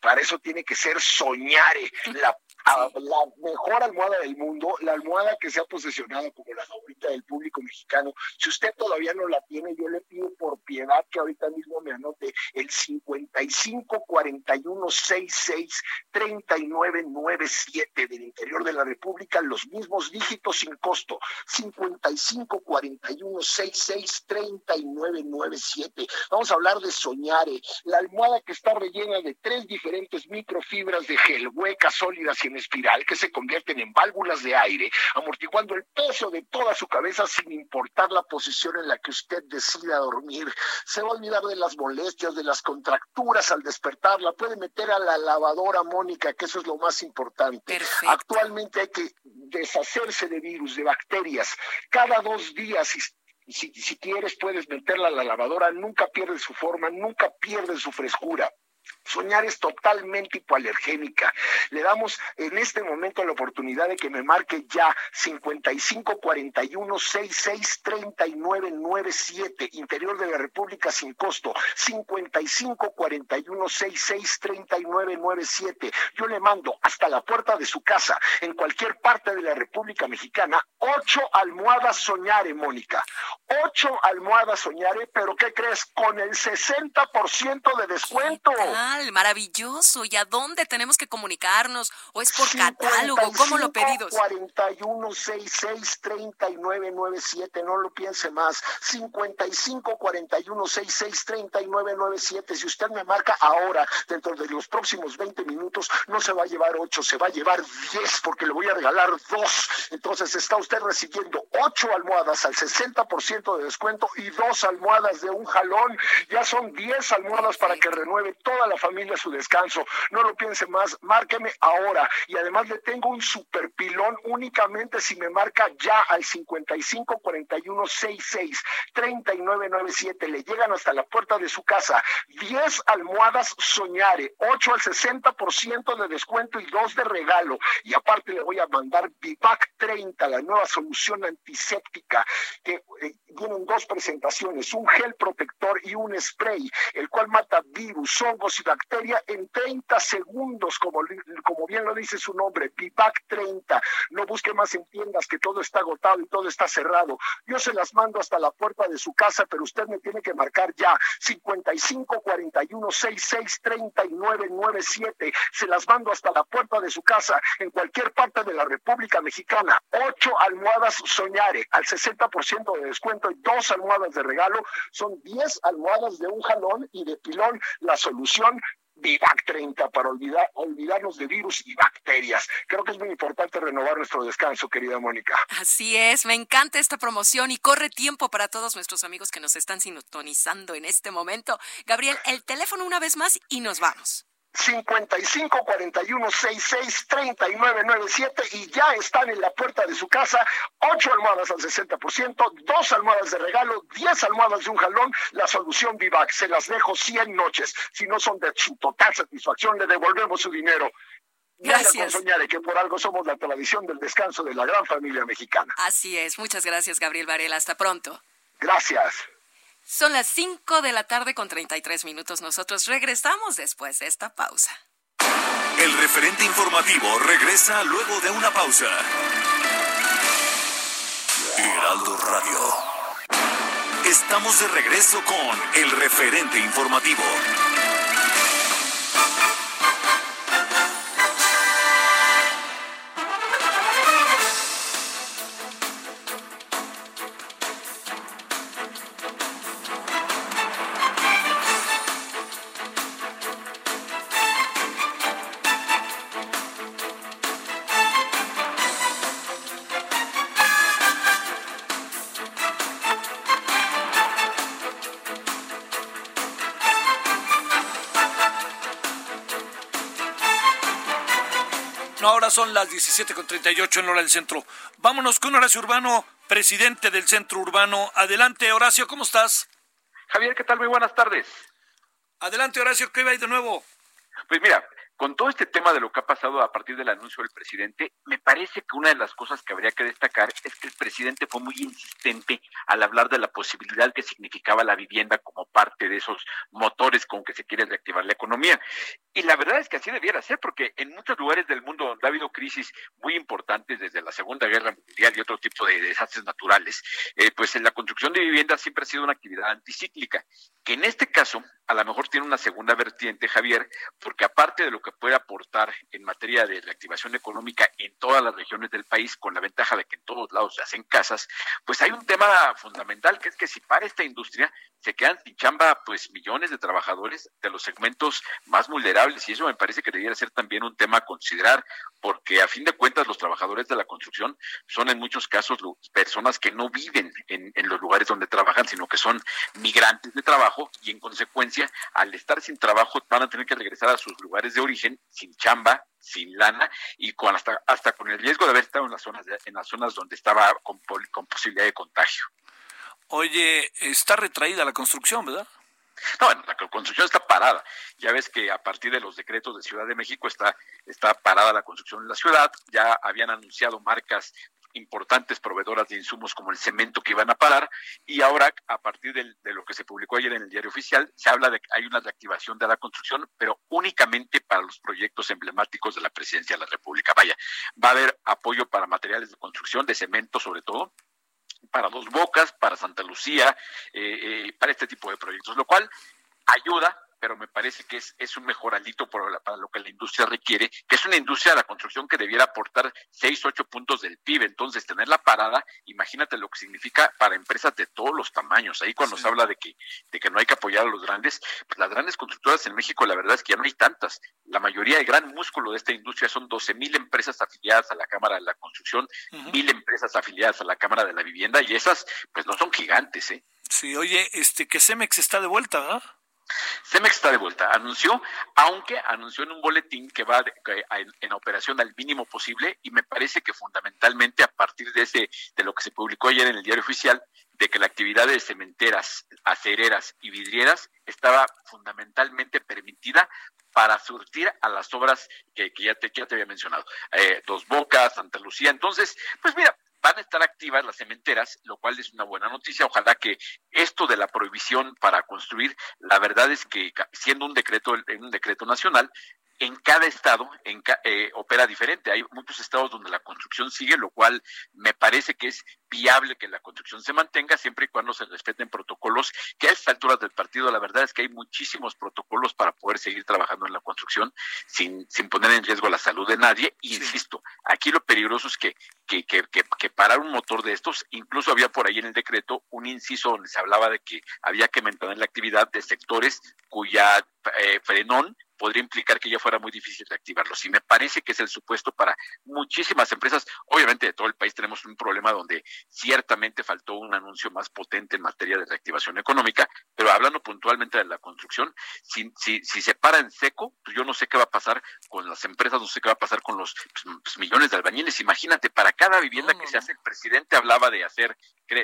Para eso tiene que ser Soñare, la la mejor almohada del mundo, la almohada que se ha posesionado como la favorita del público mexicano. Si usted todavía no la tiene, yo le pido por piedad que ahorita mismo me anote el 55 41 66 39 97 del interior de la República, los mismos dígitos sin costo, 55 41 66 39 97. Vamos a hablar de Soñare, la almohada que está rellena de tres diferentes microfibras de gel, huecas, sólidas y en espiral, que se convierten en válvulas de aire, amortiguando el peso de toda su cabeza sin importar la posición en la que usted decida dormir. Se va a olvidar de las molestias, de las contracturas al despertar, la puede meter a la lavadora, Mónica, que eso es lo más importante. Actualmente hay que deshacerse de virus, de bacterias. Cada dos días, si, si quieres, puedes meterla a la lavadora, nunca pierde su forma, nunca pierde su frescura. Soñar es totalmente hipoalergénica. Le damos en este momento la oportunidad de que me marque ya 55 41 66 39 97, interior de la República sin costo. 55 41 66 39 97. Yo le mando hasta la puerta de su casa, en cualquier parte de la República Mexicana, ocho almohadas Soñare, Mónica. Ocho almohadas Soñare, pero ¿qué crees? Con el 60% de descuento maravilloso. ¿Y a dónde tenemos que comunicarnos? ¿O es por catálogo? ¿Cómo lo pedimos? 41 66 39 97, no lo piense más. 55 41 66 39 97. Si usted me marca ahora, dentro de los próximos 20 minutos, no se va a llevar 8, se va a llevar 10 porque le voy a regalar 2. Entonces está usted recibiendo 8 almohadas al 60% de descuento y 2 almohadas de un jalón. Ya son 10 almohadas para que renueve toda la familia su descanso. No lo piense más, márqueme ahora. Y además le tengo un super pilón únicamente si me marca ya al 55 41 66 39 97. Le llegan hasta la puerta de su casa. 10 almohadas Soñare, 8 al 60% de descuento y 2 de regalo. Y aparte le voy a mandar Vivac 30, la nueva solución antiséptica, que eh, tienen dos presentaciones, un gel protector y un spray, el cual mata virus, hongos y bacteria en 30 segundos, como, como bien lo dice su nombre, Vivac 30. No busque más en tiendas que todo está agotado y todo está cerrado. Yo se las mando hasta la puerta de su casa, pero usted me tiene que marcar ya 55 41 66 39 97. Se las mando hasta la puerta de su casa en cualquier parte de la República Mexicana. Ocho almohadas Soñare al 60% de descuento y dos almohadas de regalo. Son 10 almohadas de un jalón y de pilón. La solución Vivac 30 para olvidar, olvidarnos de virus y bacterias. Creo que es muy importante renovar nuestro descanso, querida Mónica. Así es, me encanta esta promoción y corre tiempo para todos nuestros amigos que nos están sintonizando en este momento. Gabriel, el teléfono una vez más y nos vamos. 55 41 66 39 97 y ya están en la puerta de su casa ocho almohadas al 60%, dos almohadas de regalo, 10 almohadas de un jalón, la solución Vivac. Se las dejo 100 noches. Si no son de su total satisfacción, le devolvemos su dinero. Gracias. Soñar que por algo somos la tradición del descanso de la gran familia mexicana. Así es. Muchas gracias, Gabriel Varela. Hasta pronto. Gracias. Son las 5 de la tarde con 33 minutos. Nosotros regresamos después de esta pausa. El referente informativo regresa luego de una pausa. Heraldo Radio. Estamos de regreso con el referente informativo. Son las 17.38 en hora del centro. Vámonos con Horacio Urbano, presidente del Centro Urbano. Adelante, Horacio, ¿cómo estás? Javier, ¿qué tal? Muy buenas tardes. Adelante, Horacio, ¿qué va de nuevo? Pues mira, con todo este tema de lo que ha pasado a partir del anuncio del presidente, me parece que una de las cosas que habría que destacar es que el presidente fue muy insistente al hablar de la posibilidad que significaba la vivienda como parte de esos motores con que se quiere reactivar la economía. Y la verdad es que así debiera ser, porque en muchos lugares del mundo donde ha habido crisis muy importantes desde la Segunda Guerra Mundial y otro tipo de desastres naturales, eh, pues en la construcción de viviendas siempre ha sido una actividad anticíclica, que en este caso a lo mejor tiene una segunda vertiente, Javier, porque aparte de lo que puede aportar en materia de reactivación económica en todas las regiones del país, con la ventaja de que en todos lados se hacen casas, pues hay un tema fundamental que es que si para esta industria se quedan sin chamba pues millones de trabajadores de los segmentos más vulnerables. Y eso me parece que debería ser también un tema a considerar porque a fin de cuentas los trabajadores de la construcción son en muchos casos personas que no viven en, en los lugares donde trabajan, sino que son migrantes de trabajo y en consecuencia al estar sin trabajo van a tener que regresar a sus lugares de origen sin chamba, sin lana y con hasta hasta con el riesgo de haber estado en las zonas en las zonas donde estaba con, con posibilidad de contagio. Oye, está retraída la construcción, ¿verdad? No, la construcción está parada. Ya ves que a partir de los decretos de Ciudad de México está, está parada la construcción en la ciudad. Ya habían anunciado marcas importantes proveedoras de insumos como el cemento que iban a parar y ahora a partir de, lo que se publicó ayer en el diario oficial se habla de que hay una reactivación de la construcción pero únicamente para los proyectos emblemáticos de la presidencia de la República. Vaya, va a haber apoyo para materiales de construcción, de cemento sobre todo, para Dos Bocas, para Santa Lucía, eh, eh, para este tipo de proyectos, lo cual ayuda pero me parece que es, es un mejoralito para, para, lo que la industria requiere, que es una industria de la construcción que debiera aportar 6, 8 puntos del PIB. Entonces, tenerla parada, imagínate lo que significa para empresas de todos los tamaños. Ahí cuando sí. se habla de que, de que no hay que apoyar a los grandes, pues las grandes constructoras en México, la verdad es que ya no hay tantas. La mayoría, el gran músculo de esta industria son 12 mil empresas afiliadas a la Cámara de la Construcción, mil uh -huh. empresas afiliadas a la Cámara de la Vivienda, y esas, pues no son gigantes, ¿eh? Sí, oye, este, que Cemex está de vuelta, ¿verdad? Cemex está de vuelta. Anunció, aunque anunció en un boletín que va en, operación al mínimo posible y me parece que fundamentalmente a partir de ese de lo que se publicó ayer en el diario oficial de que la actividad de cementeras, acereras y vidrieras estaba fundamentalmente permitida para surtir a las obras que, ya, te, ya te había mencionado, eh, Dos Bocas, Santa Lucía. Entonces, pues mira, van a estar activas las cementeras, lo cual es una buena noticia. Ojalá que esto de la prohibición para construir, la verdad es que siendo un decreto, un decreto nacional, en cada estado en ca eh, opera diferente. Hay muchos estados donde la construcción sigue, lo cual me parece que es viable que la construcción se mantenga siempre y cuando se respeten protocolos, que a estas alturas del partido la verdad es que hay muchísimos protocolos para poder seguir trabajando en la construcción sin, sin poner en riesgo la salud de nadie. Y, sí. insisto, aquí lo peligroso es que, que, que, que, que parar un motor de estos, incluso había por ahí en el decreto un inciso donde se hablaba de que había que mantener la actividad de sectores cuya eh, frenón podría implicar que ya fuera muy difícil reactivarlos. Y me parece que es el supuesto para muchísimas empresas. Obviamente de todo el tenemos un problema donde ciertamente faltó un anuncio más potente en materia de reactivación económica, pero hablando puntualmente de la construcción, si, si, si se para en seco, pues yo no sé qué va a pasar con las empresas, no sé qué va a pasar con los pues, pues, millones de albañiles. Imagínate, para cada vivienda que se hace, el presidente hablaba de hacer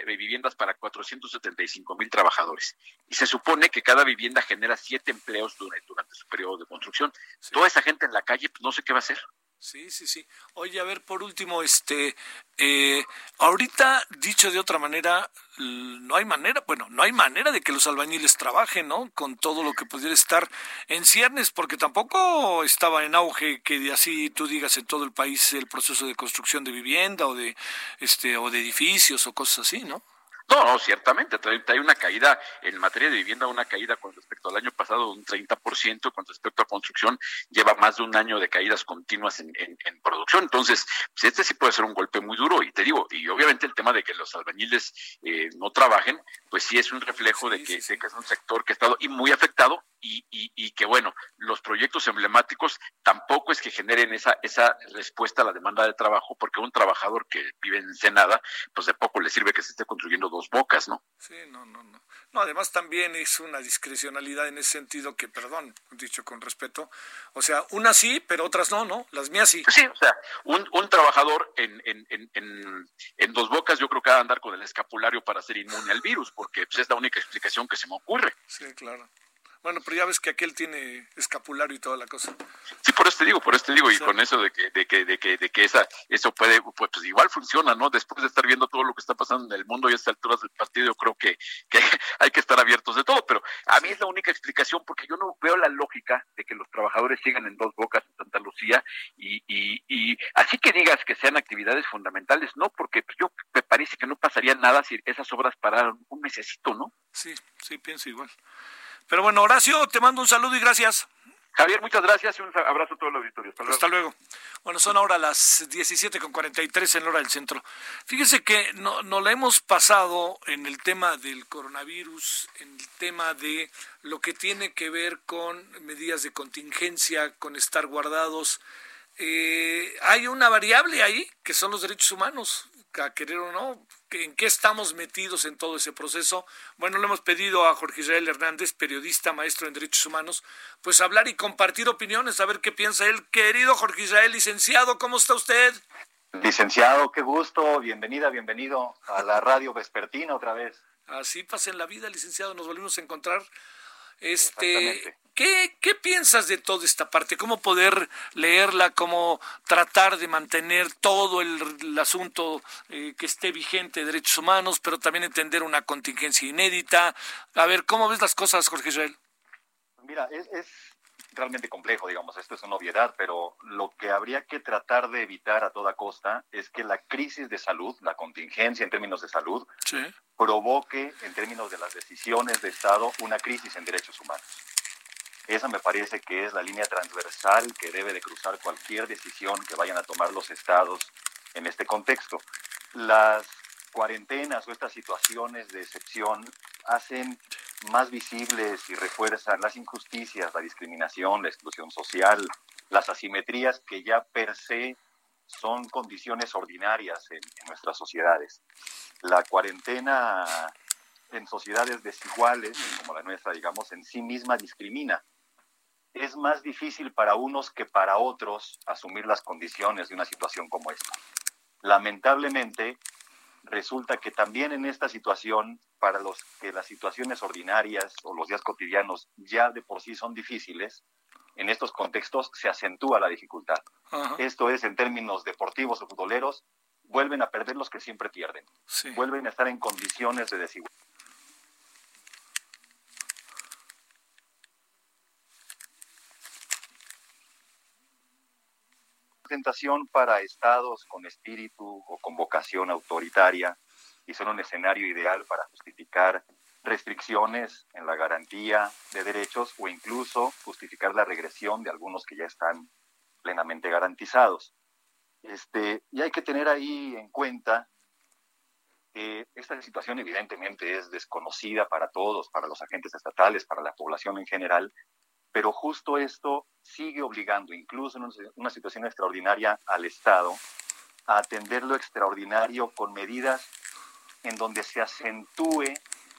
viviendas para 475 mil trabajadores. Y se supone que cada vivienda genera siete empleos durante, durante su periodo de construcción. Sí. Toda esa gente en la calle, pues no sé qué va a hacer. Sí, sí, sí. Oye, a ver, por último, este, eh, ahorita, dicho de otra manera, no hay manera, bueno, no hay manera de que los albañiles trabajen, ¿no? Con todo lo que pudiera estar en ciernes, porque tampoco estaba en auge que así tú digas en todo el país el proceso de construcción de vivienda o de, este, o de edificios o cosas así, ¿no? No, no, ciertamente. Hay una caída en materia de vivienda, una caída con respecto al año pasado de un 30%, con respecto a construcción, lleva más de un año de caídas continuas en, en, en producción. Entonces, pues este sí puede ser un golpe muy duro. Y te digo, y obviamente el tema de que los albañiles eh, no trabajen, pues sí es un reflejo sí, de, que, sí, de que es un sector que ha estado y muy afectado y, y, y, que bueno, los proyectos emblemáticos tampoco es que generen esa, esa respuesta a la demanda de trabajo, porque un trabajador que vive en Ensenada, pues de poco le sirve que se esté construyendo dos bocas, ¿no? Sí, no, no, no. No, además también es una discrecionalidad en ese sentido que, perdón, dicho con respeto, o sea, unas sí, pero otras no, ¿no? Las mías sí. Sí, o sea, un, un trabajador en, en, en, en, en dos bocas yo creo que va a andar con el escapulario para ser inmune al virus, porque pues, es la única explicación que se me ocurre. Sí, claro. Bueno, pero ya ves que aquel tiene escapulario y toda la cosa. Sí, por eso te digo, por eso te digo, y con eso de que, de que, de que, de que esa, eso puede, pues, pues, igual funciona, ¿no? Después de estar viendo todo lo que está pasando en el mundo y a estas alturas del partido, yo creo que, que hay que estar abiertos de todo, pero a mí es la única explicación porque yo no veo la lógica de que los trabajadores sigan en dos bocas en Santa Lucía y, y, y así que digas que sean actividades fundamentales, no, porque pues, yo me parece que no pasaría nada si esas obras pararan un mesecito, ¿no? Sí, sí, pienso igual. Pero bueno, Horacio, te mando un saludo y gracias. Javier, muchas gracias y un abrazo a todos los auditorio. Hasta luego. Bueno, son ahora las 17.43 en la hora del centro. Fíjese que no, no la hemos pasado en el tema del coronavirus, en el tema de lo que tiene que ver con medidas de contingencia, con estar guardados. Eh, hay una variable ahí que son los derechos humanos a querer o no, en qué estamos metidos en todo ese proceso. Bueno, le hemos pedido a Jorge Israel Hernández, periodista, maestro en derechos humanos, pues hablar y compartir opiniones, a ver qué piensa él. Querido Jorge Israel, licenciado, ¿cómo está usted? Licenciado, qué gusto, bienvenida, bienvenido a la radio vespertina otra vez. Así pasa en la vida, licenciado, nos volvimos a encontrar. Este, ¿qué, ¿Qué piensas de toda esta parte? ¿Cómo poder leerla? ¿Cómo tratar de mantener todo el, asunto eh, que esté vigente de derechos humanos, pero también entender una contingencia inédita? A ver, ¿cómo ves las cosas, Jorge Israel? Mira, es, es realmente complejo, digamos, esto es una obviedad, pero lo que habría que tratar de evitar a toda costa es que la crisis de salud, la contingencia en términos de salud, provoque en términos de las decisiones de Estado una crisis en derechos humanos. Esa me parece que es la línea transversal que debe de cruzar cualquier decisión que vayan a tomar los estados en este contexto. Las cuarentenas o estas situaciones de excepción hacen más visibles y refuerzan las injusticias, la discriminación, la exclusión social, las asimetrías que ya per se son condiciones ordinarias en, nuestras sociedades. La cuarentena en sociedades desiguales, como la nuestra, digamos, en sí misma discrimina. Es más difícil para unos que para otros asumir las condiciones de una situación como esta. Lamentablemente, resulta que también en esta situación, para los que las situaciones ordinarias o los días cotidianos ya de por sí son difíciles, en estos contextos se acentúa la dificultad. Esto es, en términos deportivos o futboleros, vuelven a perder los que siempre pierden. Vuelven a estar en condiciones de desigualdad. Tentación para estados con espíritu o con vocación autoritaria y son un escenario ideal para justificar restricciones en la garantía de derechos o incluso justificar la regresión de algunos que ya están plenamente garantizados. Este, y hay que tener ahí en cuenta que esta situación evidentemente es desconocida para todos, para los agentes estatales, para la población en general, pero justo esto sigue obligando, incluso en una situación extraordinaria, al Estado a atender lo extraordinario con medidas en donde se acentúe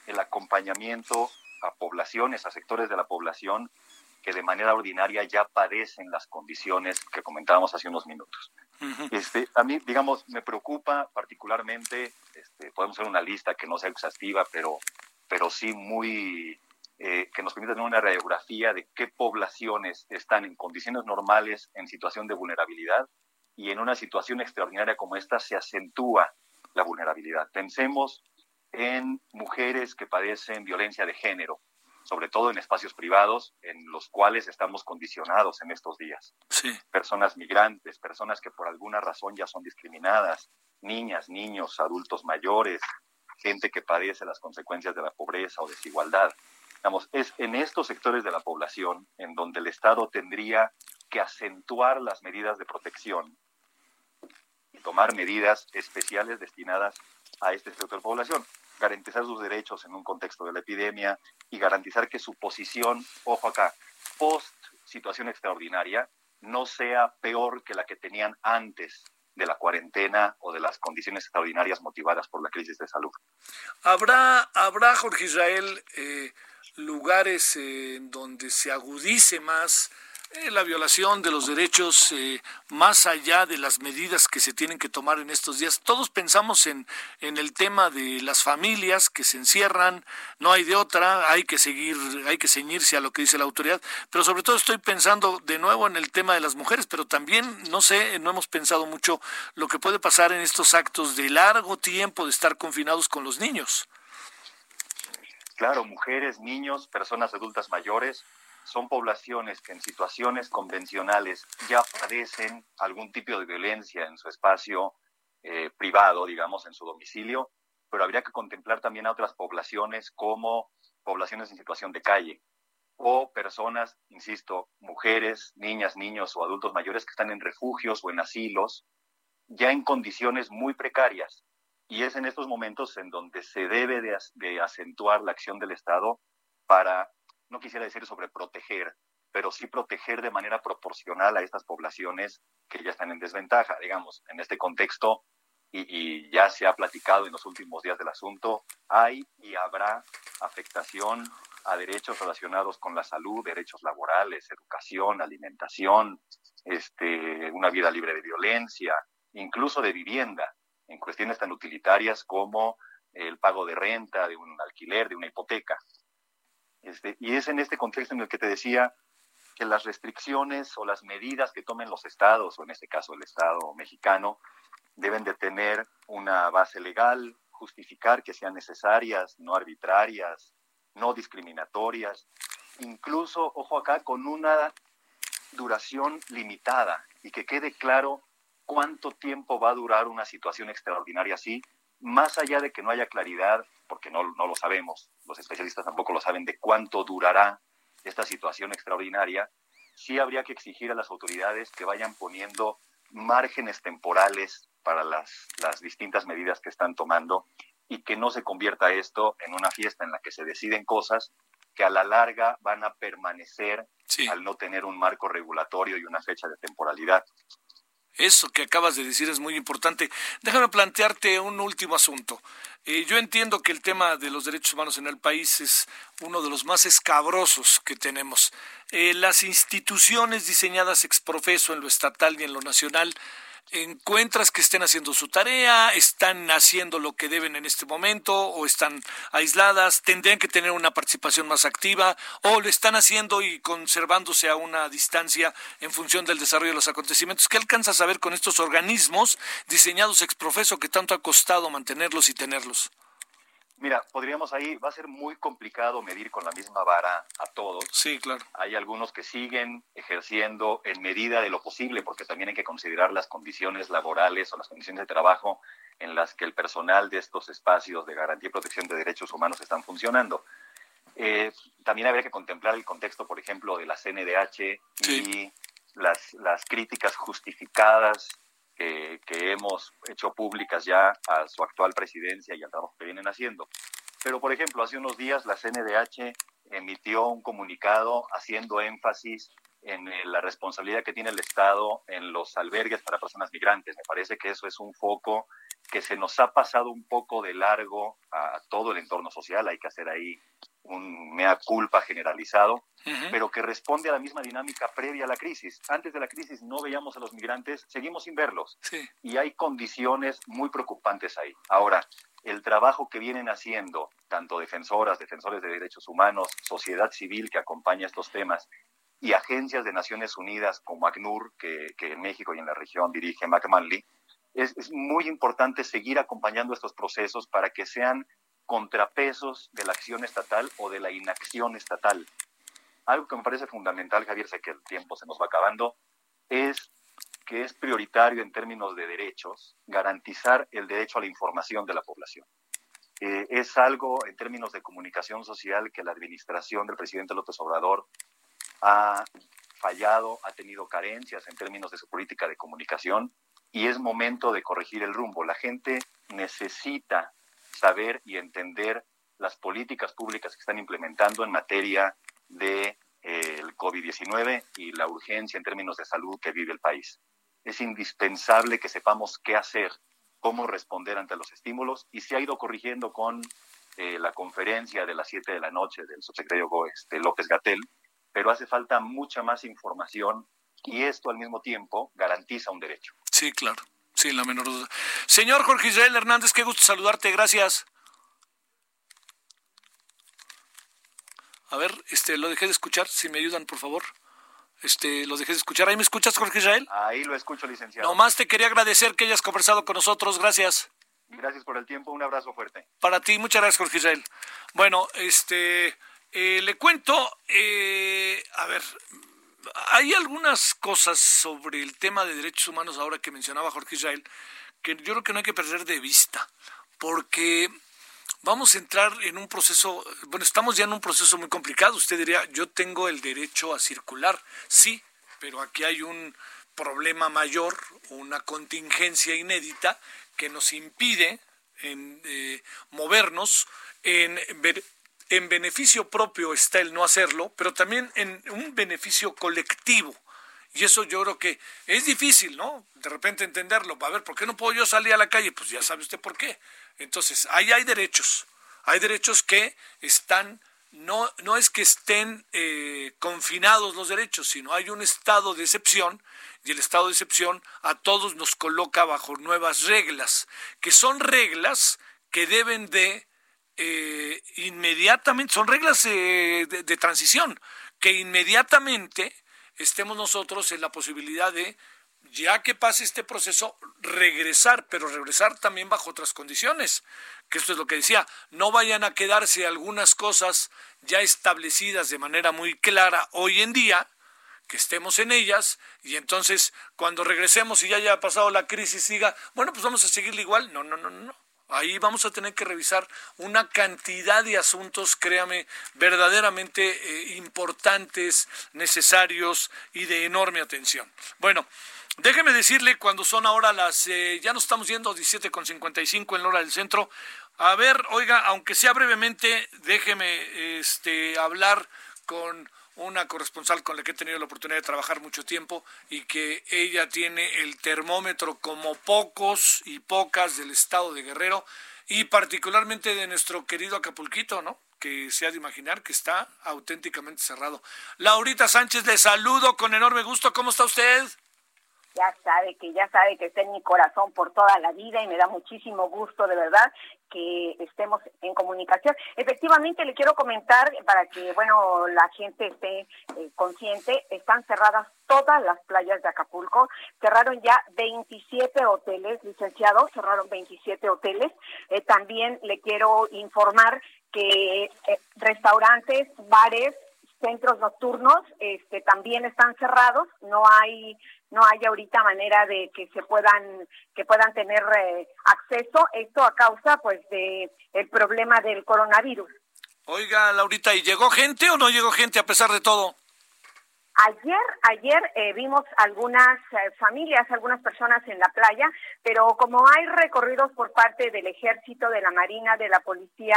el acompañamiento a poblaciones, a sectores de la población que de manera ordinaria ya padecen las condiciones que comentábamos hace unos minutos. este, a mí, digamos, me preocupa particularmente, este, podemos hacer una lista que no sea exhaustiva, pero, pero sí muy eh, que nos permita tener una radiografía de qué poblaciones están en condiciones normales en situación de vulnerabilidad y en una situación extraordinaria como esta se acentúa la vulnerabilidad. Pensemos en mujeres que padecen violencia de género, sobre todo en espacios privados en los cuales estamos condicionados en estos días. Personas migrantes, personas que por alguna razón ya son discriminadas, niñas, niños, adultos mayores, gente que padece las consecuencias de la pobreza o desigualdad es en estos sectores de la población en donde el Estado tendría que acentuar las medidas de protección y tomar medidas especiales destinadas a este sector de población, garantizar sus derechos en un contexto de la epidemia y garantizar que su posición, ojo acá, post situación extraordinaria, no sea peor que la que tenían antes de la cuarentena o de las condiciones extraordinarias motivadas por la crisis de salud. ¿Habrá, habrá Jorge Israel, eh, lugares en donde se agudice más eh, la violación de los derechos eh, más allá de las medidas que se tienen que tomar en estos días. Todos pensamos en, en el tema de las familias que se encierran, no hay de otra, hay que seguir, hay que ceñirse a lo que dice la autoridad, pero sobre todo estoy pensando de nuevo en el tema de las mujeres, pero también, no sé, no hemos pensado mucho lo que puede pasar en estos actos de largo tiempo de estar confinados con los niños. Claro, mujeres, niños, personas adultas mayores, son poblaciones que en situaciones convencionales ya padecen algún tipo de violencia en su espacio eh, privado, digamos, en su domicilio, pero habría que contemplar también a otras poblaciones como poblaciones en situación de calle o personas, insisto, mujeres, niñas, niños o adultos mayores que están en refugios o en asilos, ya en condiciones muy precarias. Y es en estos momentos en donde se debe de, de acentuar la acción del Estado para no quisiera decir sobre proteger, pero sí proteger de manera proporcional a estas poblaciones que ya están en desventaja. Digamos, en este contexto, y, ya se ha platicado en los últimos días del asunto, hay y habrá afectación a derechos relacionados con la salud, derechos laborales, educación, alimentación, este, una vida libre de violencia, incluso de vivienda, en cuestiones tan utilitarias como el pago de renta, de un alquiler, de una hipoteca. Este, y es en este contexto en el que te decía que las restricciones o las medidas que tomen los estados, o en este caso el Estado mexicano, deben de tener una base legal, justificar que sean necesarias, no arbitrarias, no discriminatorias, incluso, ojo acá, con una duración limitada y que quede claro cuánto tiempo va a durar una situación extraordinaria así, más allá de que no haya claridad porque no, no lo sabemos, los especialistas tampoco lo saben, de cuánto durará esta situación extraordinaria, sí habría que exigir a las autoridades que vayan poniendo márgenes temporales para las, las distintas medidas que están tomando y que no se convierta esto en una fiesta en la que se deciden cosas que a la larga van a permanecer al no tener un marco regulatorio y una fecha de temporalidad. Eso que acabas de decir es muy importante. Déjame plantearte un último asunto. Eh, yo entiendo que el tema de los derechos humanos en el país es uno de los más escabrosos que tenemos. Eh, las instituciones diseñadas ex profeso en lo estatal y en lo nacional encuentras que estén haciendo su tarea, están haciendo lo que deben en este momento o están aisladas, tendrían que tener una participación más activa o lo están haciendo y conservándose a una distancia en función del desarrollo de los acontecimientos. ¿Qué alcanzas a ver con estos organismos diseñados ex profeso que tanto ha costado mantenerlos y tenerlos? Mira, podríamos ahí, va a ser muy complicado medir con la misma vara a todos. Sí, claro. Hay algunos que siguen ejerciendo en medida de lo posible, porque también hay que considerar las condiciones laborales o las condiciones de trabajo en las que el personal de estos espacios de garantía y protección de derechos humanos están funcionando. Eh, también habría que contemplar el contexto, por ejemplo, de la CNDH y las, las críticas justificadas que, hemos hecho públicas ya a su actual presidencia y al trabajo que vienen haciendo. Pero, por ejemplo, hace unos días la CNDH emitió un comunicado haciendo énfasis en eh, la responsabilidad que tiene el Estado en los albergues para personas migrantes. Me parece que eso es un foco que se nos ha pasado un poco de largo a todo el entorno social. Hay que hacer ahí un mea culpa generalizado, pero que responde a la misma dinámica previa a la crisis. Antes de la crisis no veíamos a los migrantes, seguimos sin verlos. Y hay condiciones muy preocupantes ahí. Ahora, el trabajo que vienen haciendo tanto defensoras, defensores de derechos humanos, sociedad civil que acompaña estos temas y agencias de Naciones Unidas como ACNUR, que, en México y en la región dirige McManley, es, es muy importante seguir acompañando estos procesos para que sean contrapesos de la acción estatal o de la inacción estatal. Algo que me parece fundamental, Javier, sé que el tiempo se nos va acabando, es que es prioritario en términos de derechos garantizar el derecho a la información de la población. Eh, es algo en términos de comunicación social que la administración del presidente López Obrador ha fallado, ha tenido carencias en términos de su política de comunicación y es momento de corregir el rumbo. La gente necesita saber y entender las políticas públicas que están implementando en materia de eh, el COVID-19 y la urgencia en términos de salud que vive el país. Es indispensable que sepamos qué hacer, cómo responder ante los estímulos y se ha ido corrigiendo con eh, la conferencia de las 7 de la noche del subsecretario este, López Gatel, pero hace falta mucha más información y esto al mismo tiempo garantiza un derecho. Sí, claro. Sí, la menor duda. Señor Jorge Israel Hernández, qué gusto saludarte. Gracias. A ver, este, lo dejé de escuchar. Si me ayudan, por favor. Este, lo dejé de escuchar. ¿Ahí me escuchas, Jorge Israel? Ahí lo escucho, licenciado. Nomás te quería agradecer que hayas conversado con nosotros. Gracias. Gracias por el tiempo. Un abrazo fuerte. Para ti, muchas gracias, Jorge Israel. Bueno, este, eh, le cuento, eh, a ver, hay algunas cosas sobre el tema de derechos humanos ahora que mencionaba Jorge Israel que yo creo que no hay que perder de vista, porque vamos a entrar en un proceso, bueno, estamos ya en un proceso muy complicado. Usted diría, yo tengo el derecho a circular, sí, pero aquí hay un problema mayor, una contingencia inédita que nos impide en, eh, movernos en en beneficio propio está el no hacerlo, pero también en un beneficio colectivo. Y eso yo creo que es difícil, ¿no? De repente entenderlo. A ver, ¿por qué no puedo yo salir a la calle? Pues ya sabe usted por qué. Entonces, ahí hay derechos. Hay derechos que están, no, no es que estén eh, confinados los derechos, sino hay un estado de excepción y el estado de excepción a todos nos coloca bajo nuevas reglas, que son reglas que deben de eh, inmediatamente, son reglas eh, de, transición, que inmediatamente estemos nosotros en la posibilidad de, ya que pase este proceso, regresar, pero regresar también bajo otras condiciones, que esto es lo que decía, no vayan a quedarse algunas cosas ya establecidas de manera muy clara hoy en día, que estemos en ellas y entonces cuando regresemos y ya haya pasado la crisis diga, bueno, pues vamos a seguirle igual. No, no, no, no. Ahí vamos a tener que revisar una cantidad de asuntos, créame, verdaderamente eh, importantes, necesarios y de enorme atención. Bueno, déjeme decirle cuando son ahora las, eh, ya nos estamos yendo 17.55 en la hora del centro. A ver, oiga, aunque sea brevemente, déjeme este, hablar con una corresponsal con la que he tenido la oportunidad de trabajar mucho tiempo y que ella tiene el termómetro como pocos y pocas del estado de Guerrero y particularmente de nuestro querido Acapulquito, ¿no? Que se ha de imaginar que está auténticamente cerrado. Laurita Sánchez, le saludo con enorme gusto. ¿Cómo está usted? ya sabe que ya sabe que está en mi corazón por toda la vida y me da muchísimo gusto de verdad que estemos en comunicación. Efectivamente le quiero comentar para que bueno la gente esté eh, consciente, están cerradas todas las playas de Acapulco, cerraron ya 27 hoteles, licenciados, cerraron 27 hoteles. Eh, también le quiero informar que eh, restaurantes, bares, centros nocturnos este también están cerrados no hay no hay ahorita manera de que se puedan que puedan tener eh, acceso esto a causa pues de el problema del coronavirus. Oiga Laurita y llegó gente o no llegó gente a pesar de todo Ayer, ayer eh, vimos algunas eh, familias, algunas personas en la playa, pero como hay recorridos por parte del ejército, de la marina, de la policía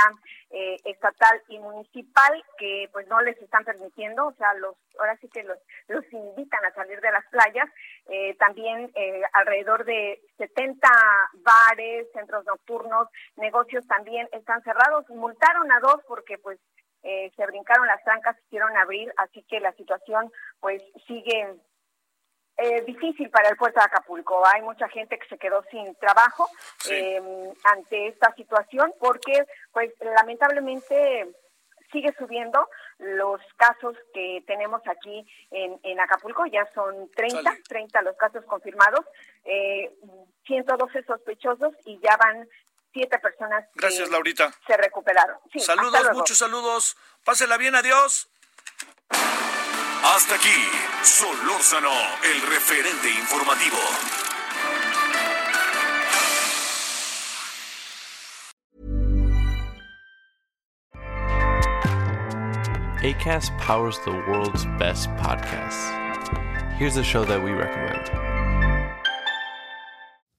eh, estatal y municipal que pues no les están permitiendo, o sea, los ahora sí que los, los invitan a salir de las playas. también alrededor de 70 bares, centros nocturnos, negocios también están cerrados. Multaron a dos porque pues eh, se brincaron las trancas, quisieron abrir, así que la situación pues sigue eh, difícil para el puerto de Acapulco. Hay mucha gente que se quedó sin trabajo em, ante esta situación porque pues lamentablemente sigue subiendo los casos que tenemos aquí en, en Acapulco, ya son 30, 30 los casos confirmados, eh, 112 sospechosos y ya van siete personas Gracias, Laurita. se recuperaron. saludos, muchos saludos. Pásela bien, adiós. Hasta aquí, Solórzano, el referente informativo. ACAST powers the world's best podcasts. Here's a show that we recommend.